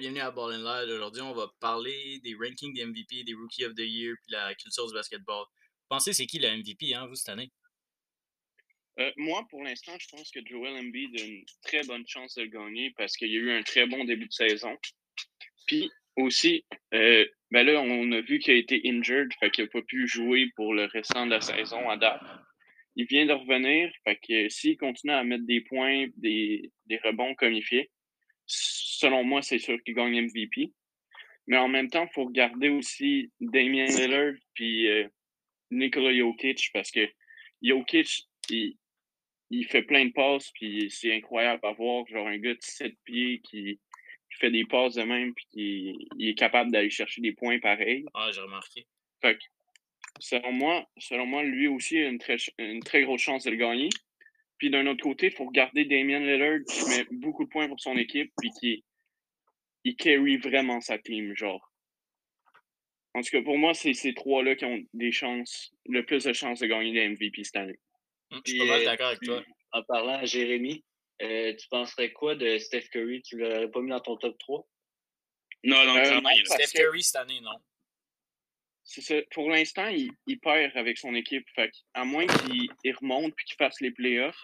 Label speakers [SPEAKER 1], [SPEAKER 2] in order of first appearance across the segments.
[SPEAKER 1] bienvenue à Ball Live. Aujourd'hui, on va parler des rankings des MVP, des Rookie of the Year, puis la culture du basketball. Vous pensez c'est qui le MVP, hein, vous, cette année?
[SPEAKER 2] Euh, moi, pour l'instant, je pense que Joel Embiid a une très bonne chance de le gagner parce qu'il y a eu un très bon début de saison. Puis aussi, euh, ben là, on a vu qu'il a été injured, fait qu'il n'a pas pu jouer pour le restant de la saison à date. Il vient de revenir, fait que s'il continue à mettre des points, des, des rebonds comme il fait, selon moi, c'est sûr qu'il gagne MVP. Mais en même temps, il faut regarder aussi Damien Lillard puis euh, Nikola Jokic parce que Jokic, il, il, fait plein de passes puis c'est incroyable à voir. Genre un gars de 7 pieds qui, fait des passes de même puis qui il est capable d'aller chercher des points pareils.
[SPEAKER 1] Ah, j'ai remarqué.
[SPEAKER 2] Fait que, selon moi, selon moi, lui aussi a une très, une très grosse chance de le gagner. Puis d'un autre côté, il faut regarder Damien Lillard qui met beaucoup de points pour son équipe puis qui il carry vraiment sa team, genre. En tout cas, pour moi, c'est ces trois-là qui ont des chances, le plus de chances de gagner des MVP cette année.
[SPEAKER 1] Hum, je suis pas mal d'accord avec toi.
[SPEAKER 3] En parlant à Jérémy, euh, tu penserais quoi de Steph Curry? Tu l'aurais pas mis dans ton top 3?
[SPEAKER 2] Non, non,
[SPEAKER 1] euh, non Steph Curry cette année, non.
[SPEAKER 2] Ça. Pour l'instant, il, il, perd avec son équipe. Fait à moins qu'il remonte puis qu'il fasse les playoffs,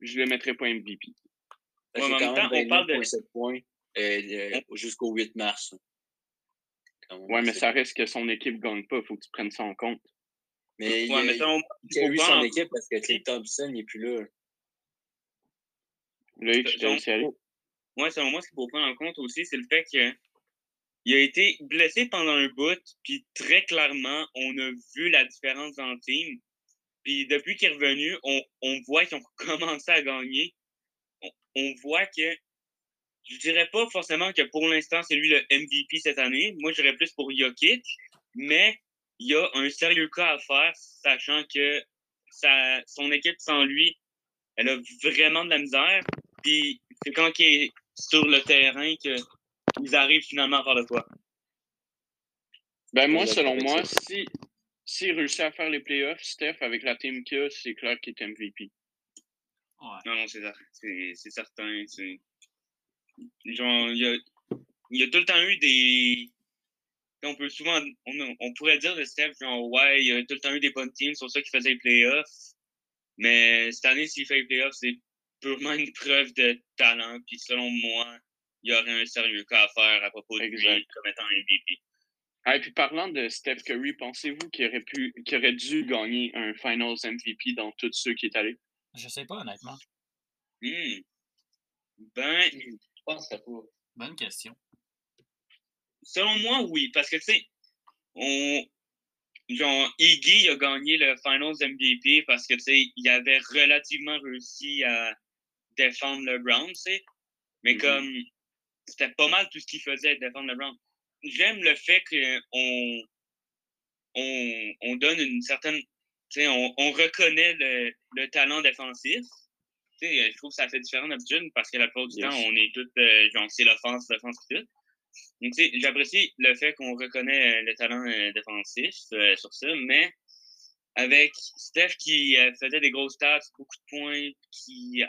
[SPEAKER 2] je ne le mettrais pas MVP.
[SPEAKER 3] Ouais, en même temps, on parle de 7 points euh, jusqu'au 8 mars.
[SPEAKER 2] Ouais, mais ça reste que son équipe ne gagne pas. Il faut que tu prennes ça en compte.
[SPEAKER 3] Mais il, ouais, a, eu son équipe parce que Clay Thompson n'est plus là.
[SPEAKER 2] Là, tu t'es série.
[SPEAKER 4] Ouais, selon moi, ce qu'il faut prendre en compte aussi, c'est le fait qu'il a été blessé pendant un bout, puis très clairement, on a vu la différence dans le team. Puis depuis qu'il est revenu, on, on voit qu'ils ont commencé à gagner. On, voit que je dirais pas forcément que pour l'instant, c'est lui le MVP cette année. Moi, je dirais plus pour Jokic, mais il y a un sérieux cas à faire, sachant que sa, son équipe sans lui, elle a vraiment de la misère. Puis c'est quand il est sur le terrain qu'ils arrivent finalement à faire le quoi.
[SPEAKER 2] Ben moi, selon moi, si s'il réussit à faire les playoffs, Steph, avec la team qu'il c'est clair qu'il est MVP.
[SPEAKER 4] Ouais. Non, non, c'est certain. Genre, il y a, y a tout le temps eu des. On peut souvent. On, on pourrait dire de Steph, genre, ouais, il y a tout le temps eu des bonnes teams, c'est pour ça qu'il faisait les playoffs. Mais cette année, s'il fait les playoffs, c'est purement une preuve de talent. Puis selon moi, il y aurait un sérieux cas à faire à propos de lui comme étant MVP.
[SPEAKER 2] Ah, et puis parlant de Steph Curry, pensez-vous qu'il aurait pu qu'il aurait dû gagner un Finals MVP dans tous ceux qui est allé?
[SPEAKER 1] Je sais pas, honnêtement.
[SPEAKER 4] Hmm. Ben,
[SPEAKER 3] pense pas.
[SPEAKER 1] Bonne question.
[SPEAKER 4] Selon moi, oui, parce que, tu sais, on. Genre, Iggy a gagné le Finals MVP parce que, tu sais, il avait relativement réussi à défendre le Brown, tu sais. Mais mm-hmm. comme, c'était pas mal tout ce qu'il faisait, défendre le Brown. J'aime le fait qu'on on, on donne une certaine. On, on reconnaît le, le talent défensif, je trouve que ça fait différent d'habitude parce que la plupart du temps, on est tous, euh, genre, c'est l'offense, l'offense, tout. Donc, j'apprécie le fait qu'on reconnaît euh, le talent euh, défensif sur ça, mais avec Steph qui faisait des grosses stats, beaucoup de points, qui,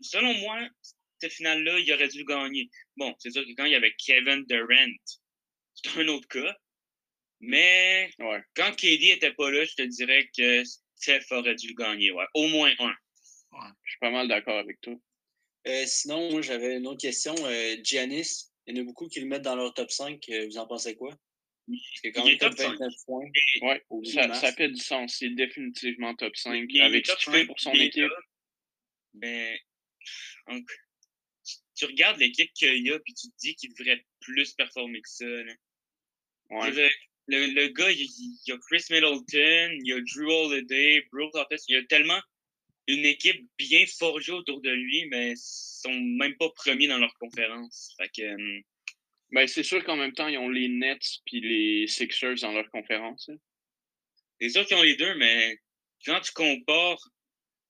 [SPEAKER 4] selon moi, cette finale-là, il aurait dû gagner. Bon, c'est sûr que quand il y avait Kevin Durant, c'est un autre cas. Mais quand KD était pas là, je te dirais que Steph aurait dû le gagner. Ouais. Au moins un
[SPEAKER 2] je suis pas mal d'accord avec toi.
[SPEAKER 3] Euh, sinon, moi, j'avais une autre question. Euh, Giannis, il y en a beaucoup qui le mettent dans leur top 5. Euh, vous en pensez quoi?
[SPEAKER 2] C'est quand même top 29 points. Ouais, ça, ça, fait du sens. C'est définitivement top 5. avec ce qu'il fait pour son équipe.
[SPEAKER 4] Ben, tu regardes l'équipe qu'il y a puis tu te dis qu'il devrait plus performer que ça. Ouais. Le, le, gars, il, y a Chris Middleton, il y a Drew Holiday, Brooke Lopez, il y a tellement une équipe bien forgée autour de lui, mais sont même pas premiers dans leur conférence. Fait que, euh,
[SPEAKER 2] ben, c'est sûr qu'en même temps, ils ont les Nets puis les Sixers dans leur conférence. Hein.
[SPEAKER 4] C'est sûr qu'ils ont les deux, mais quand tu compares,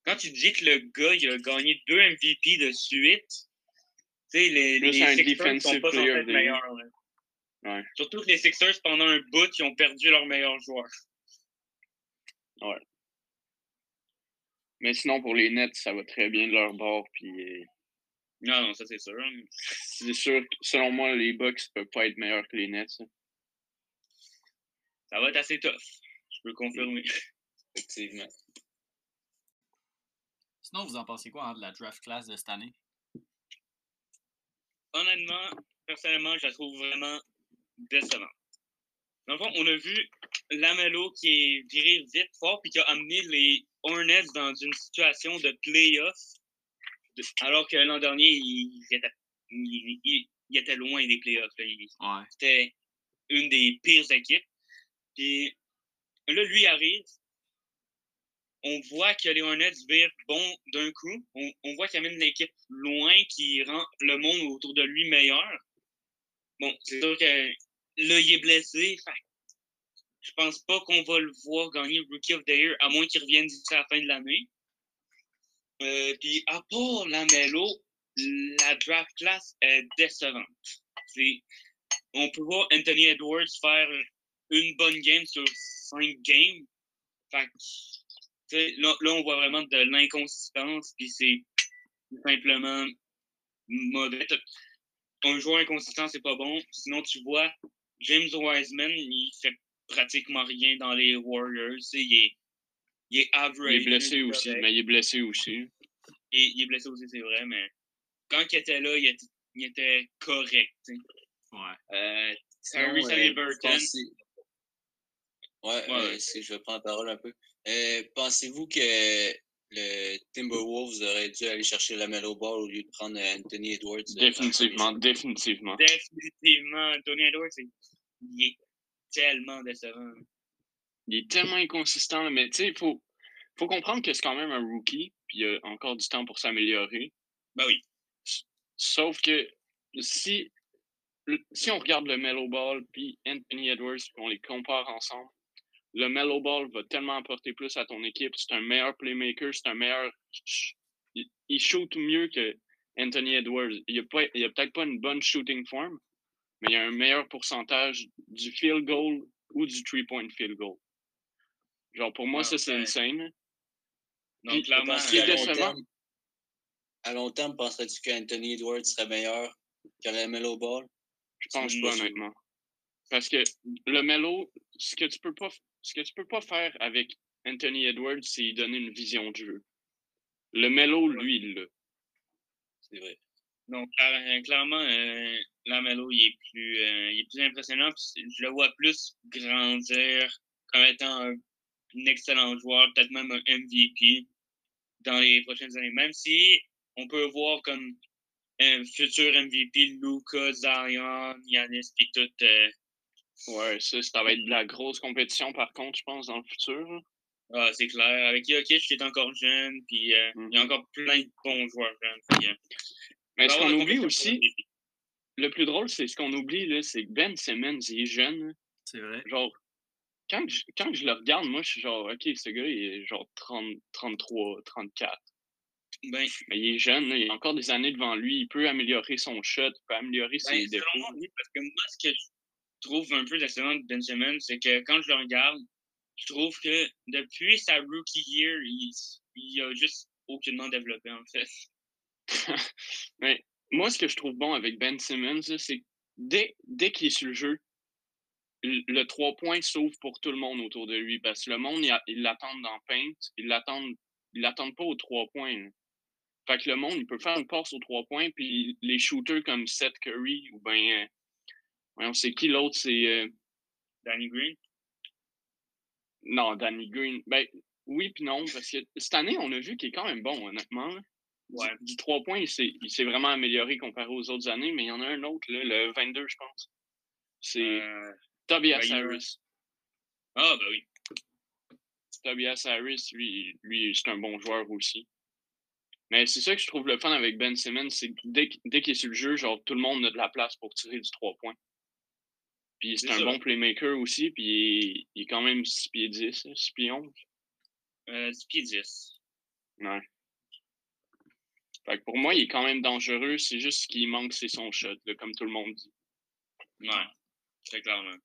[SPEAKER 4] quand tu dis que le gars il a gagné deux MVP de suite, sais, les, les Sixers sont pas censés meilleurs. Ouais. Surtout que les Sixers, pendant un bout, ils ont perdu leur meilleur joueur.
[SPEAKER 2] Ouais. Mais sinon, pour les Nets, ça va très bien de leur bord. Puis,
[SPEAKER 4] Non, non, ça c'est sûr. hein.
[SPEAKER 2] C'est sûr, que, selon moi, les Bucks peuvent pas être meilleurs que les Nets. hein.
[SPEAKER 4] Ça va être assez tough. Je peux confirmer.
[SPEAKER 3] Effectivement.
[SPEAKER 1] Sinon, vous en pensez quoi hein, de la draft class de cette année?
[SPEAKER 4] Honnêtement, personnellement, je la trouve vraiment décevante. Dans le fond, on a vu Lamelo qui est viré vite fort puis qui a amené les Hornets dans une situation de playoff, alors que l'an dernier, ils étaient, ils étaient loin des playoffs.
[SPEAKER 1] Ouais.
[SPEAKER 4] C'était une des pires équipes. Puis là, lui arrive. On voit que les Hornets virent bon d'un coup. On, voit qu'il amène l'équipe loin, qui rend le monde autour de lui meilleur. Bon, c'est sûr que là, il est blessé. Je pense pas qu'on va le voir gagner Rookie of the Year, à moins qu'il revienne d'ici à la fin de l'année. Euh, Puis à part la Melo, la draft class est décevante. C'est on peut voir Anthony Edwards faire une bonne game sur cinq games. Fait là, là, on voit vraiment de l'inconsistance, puis c'est simplement mauvais. Un joueur inconsistant, c'est pas bon. Sinon, tu vois, James Wiseman, il fait pratiquement rien dans les Warriors. Il est, il est average.
[SPEAKER 2] Il est blessé aussi, mais il est blessé aussi.
[SPEAKER 4] Et il est blessé aussi, c'est vrai, mais quand il était là, il était, il était correct. tu sais.
[SPEAKER 1] Ouais.
[SPEAKER 4] Euh, Harry
[SPEAKER 3] euh,
[SPEAKER 4] Halliburton.
[SPEAKER 3] pensez- Ouais,
[SPEAKER 4] Ouais.
[SPEAKER 3] euh, si je vais prendre la parole un peu. Euh, Pensez-vous que le Timberwolves aurait dû aller chercher la Melo Ball au lieu de prendre Anthony Edwards? euh,
[SPEAKER 2] Définitivement, définitivement.
[SPEAKER 4] Définitivement, Tony Edwards, il est tellement décevant.
[SPEAKER 2] Il est tellement inconsistant, mais tu sais, il faut, faut comprendre que c'est quand même un rookie, puis il a encore du temps pour s'améliorer.
[SPEAKER 4] Ben oui.
[SPEAKER 2] Sauf que si, si on regarde le Mellow Ball puis Anthony Edwards, puis on les compare ensemble, le Mellow Ball va tellement apporter plus à ton équipe. C'est un meilleur playmaker, c'est un meilleur. Il, shoot mieux que Anthony Edwards. Il a, pas- peut-être pas une bonne shooting form, mais il a un meilleur pourcentage du field goal ou du three-point field goal. Genre, pour moi,
[SPEAKER 4] Ah,
[SPEAKER 2] ça, c'est
[SPEAKER 4] ouais.
[SPEAKER 2] insane.
[SPEAKER 4] Donc,
[SPEAKER 2] Puis,
[SPEAKER 4] clairement,
[SPEAKER 3] Parce
[SPEAKER 2] Ce qui est
[SPEAKER 3] qu'à long terme, à long terme, penserais-tu qu'Anthony Edwards serait meilleur que la Melo Ball?
[SPEAKER 2] Je pense pas, honnêtement. Parce que le Melo, ce que tu peux pas, ce que tu peux pas faire avec Anthony Edwards, c'est lui donner une vision de jeu. Le Melo, lui, il l'a.
[SPEAKER 3] C'est vrai.
[SPEAKER 4] donc, euh, clairement, euh, Lamelo, il est plus, euh, il est plus impressionnant. Je le vois plus grandir comme étant un, un excellent joueur, peut-être même un MVP dans les prochaines années. Même si on peut voir comme un futur MVP, Luca, Zion, Yanis, puis tout. euh,
[SPEAKER 2] Ouais, ça, ça va être de la grosse compétition, par contre, je pense, dans le futur. là.
[SPEAKER 4] Ah, c'est clair. Avec Jokic, qui est encore jeune, puis euh, il y a
[SPEAKER 2] Mhm.
[SPEAKER 4] encore plein de bons joueurs jeunes. Puis, euh,
[SPEAKER 2] Mais ce qu'on oublie aussi, le plus drôle, c'est ce qu'on oublie, là, c'est que Ben Simmons, il est jeune. là.
[SPEAKER 1] C'est vrai.
[SPEAKER 2] Genre, quand je, quand je le regarde, moi, je suis genre, OK, ce gars, il est genre 30, 33, 34.
[SPEAKER 4] Ben,
[SPEAKER 2] Mais il est jeune, là, il a encore des années devant lui. Il peut améliorer son shot, il peut améliorer ses
[SPEAKER 4] Ben,
[SPEAKER 2] défauts.
[SPEAKER 4] moi, oui, parce que moi, ce que je trouve un peu décevant de Ben Simmons, c'est que quand je le regarde, je trouve que depuis sa rookie year, il, il a juste aucunement développé, en fait.
[SPEAKER 2] Mais moi, ce que je trouve bon avec Ben Simmons, c'est que dès, dès qu'il est sur le jeu, le, trois points s'ouvre pour tout le monde autour de lui. Parce que le monde, il l'attendent dans Paint, ils l'attendent, l'attendent pas aux trois points. Fait que le monde, il peut faire une passe aux trois points, puis les shooters comme Seth Curry, ou ben, on sait qui l'autre, c'est euh,
[SPEAKER 4] Danny Green?
[SPEAKER 2] non, Danny Green. Ben oui puis non, parce que cette année, on a vu qu'il est quand même bon, honnêtement. Du-
[SPEAKER 4] Ouais.
[SPEAKER 2] Du, trois points, il s'est vraiment amélioré comparé aux autres années, mais il y en a un autre, là, le 22, je pense. C'est
[SPEAKER 4] Euh,
[SPEAKER 2] Tobias
[SPEAKER 4] ben,
[SPEAKER 2] Harris.
[SPEAKER 4] Ah, ben oui.
[SPEAKER 2] Tobias Harris, lui, lui c'est un bon joueur aussi. Mais c'est ça que je trouve le fun avec Ben Simmons, c'est que dès, dès qu'il est sur le jeu, genre tout le monde a de la place pour tirer du trois points. Puis c'est
[SPEAKER 4] C'est
[SPEAKER 2] un
[SPEAKER 4] ça.
[SPEAKER 2] bon playmaker aussi, puis il est, quand même 6 pieds 10, là, 6 pieds 11.
[SPEAKER 4] Euh, 10 pieds 10.
[SPEAKER 2] Ouais. Fait que pour moi, il est quand même dangereux, c'est juste ce qui manque, c'est son shot, là, comme tout le monde dit.
[SPEAKER 4] Ouais, très clairement.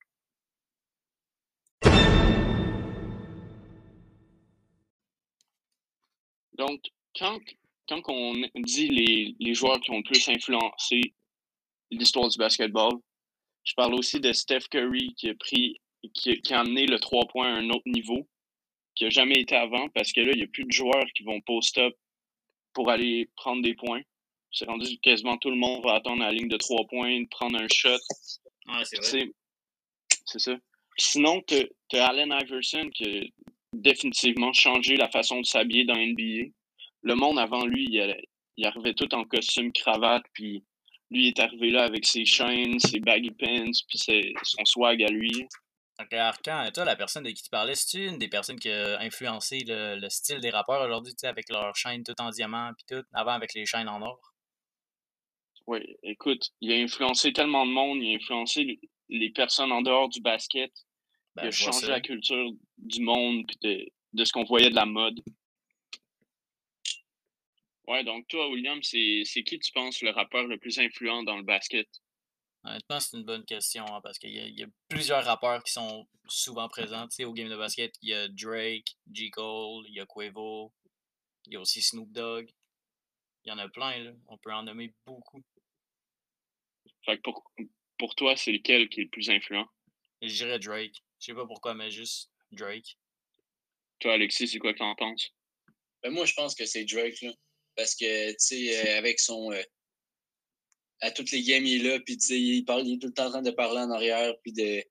[SPEAKER 2] Donc, quand, quand on dit les, les joueurs qui ont le plus influencé l'histoire du basketball, je parle aussi de Steph Curry qui a pris, qui, qui a amené le 3 points à un autre niveau qui a jamais été avant parce que là, il n'y a plus de joueurs qui vont post-up pour aller prendre des points. C'est rendu quasiment tout le monde va attendre la ligne de 3 points, prendre un shot.
[SPEAKER 1] Ouais, c'est vrai.
[SPEAKER 2] C'est ça. Sinon, tu as Allen Iverson qui a définitivement changé la façon de s'habiller dans NBA. Le monde avant lui, il, il arrivait tout en costume, cravate, puis lui est arrivé là avec ses chaînes, ses baggy pants, puis son swag à lui.
[SPEAKER 1] Donc, Arcan, toi, la personne de qui tu parlais, c'est une des personnes qui a influencé le, style des rappeurs aujourd'hui, tu sais, avec leurs chaînes tout en diamant, puis tout, avant avec les chaînes en or?
[SPEAKER 2] Oui, écoute, il a influencé tellement de monde, il a influencé les personnes en dehors du basket. il a ben, changé la culture du monde, puis de, de ce qu'on voyait de la mode. Ouais, donc toi, William, c'est qui tu penses le rappeur le plus influent dans le basket?
[SPEAKER 1] Honnêtement, c'est une bonne question hein, parce qu'il y, a plusieurs rappeurs qui sont souvent présents au game de basket. Il y a Drake, J. Cole, il y a Quavo, il y a aussi Snoop Dogg. Il y en a plein, là. on peut en nommer beaucoup.
[SPEAKER 2] Fait que pour, pour toi, c'est lequel qui est le plus influent?
[SPEAKER 1] je dirais Drake. Je sais pas pourquoi, mais juste Drake.
[SPEAKER 2] Toi, Alexis, c'est quoi que t'en penses?
[SPEAKER 3] Ben moi, je pense que c'est Drake, là. Parce que, tu sais, euh, avec son. Euh, à toutes les games, il est là, puis tu sais, il, parle, il est tout le temps en train de parler en arrière, puis de.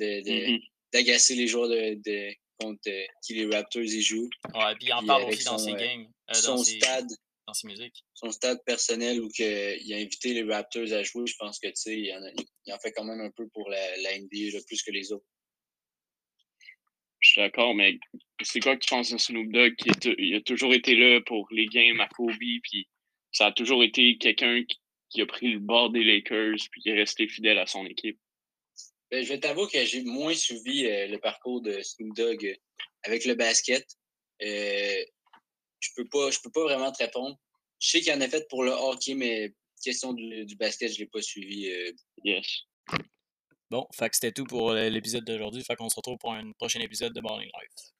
[SPEAKER 3] Mm-hmm. d'agacer les joueurs de, contre euh, qui les Raptors y jouent.
[SPEAKER 1] Ouais, puis il en parle aussi dans ses games.
[SPEAKER 3] son stade.
[SPEAKER 1] Dans ses musiques.
[SPEAKER 3] Son stade personnel où que, il a invité les Raptors à jouer, je pense que tu sais, il, en en fait quand même un peu pour la, la NBA, plus que les autres.
[SPEAKER 2] Je suis d'accord, mais c'est quoi que tu penses de Snoop Dogg qui il a toujours été là pour les games à Kobe, puis ça a toujours été quelqu'un qui, a pris le bord des Lakers, puis qui est resté fidèle à son équipe?
[SPEAKER 3] Ben, je vais t'avouer que j'ai moins suivi euh, le parcours de Snoop Dogg euh, avec le basket. Euh, je peux pas, je peux pas vraiment te répondre. Je sais qu'il en a fait pour le hockey, mais question du, du basket, je l'ai pas suivi.
[SPEAKER 2] yes.
[SPEAKER 1] Bon, fait c'était tout pour l'épisode d'aujourd'hui. Fait qu'on se retrouve pour un prochain épisode de Balling Life.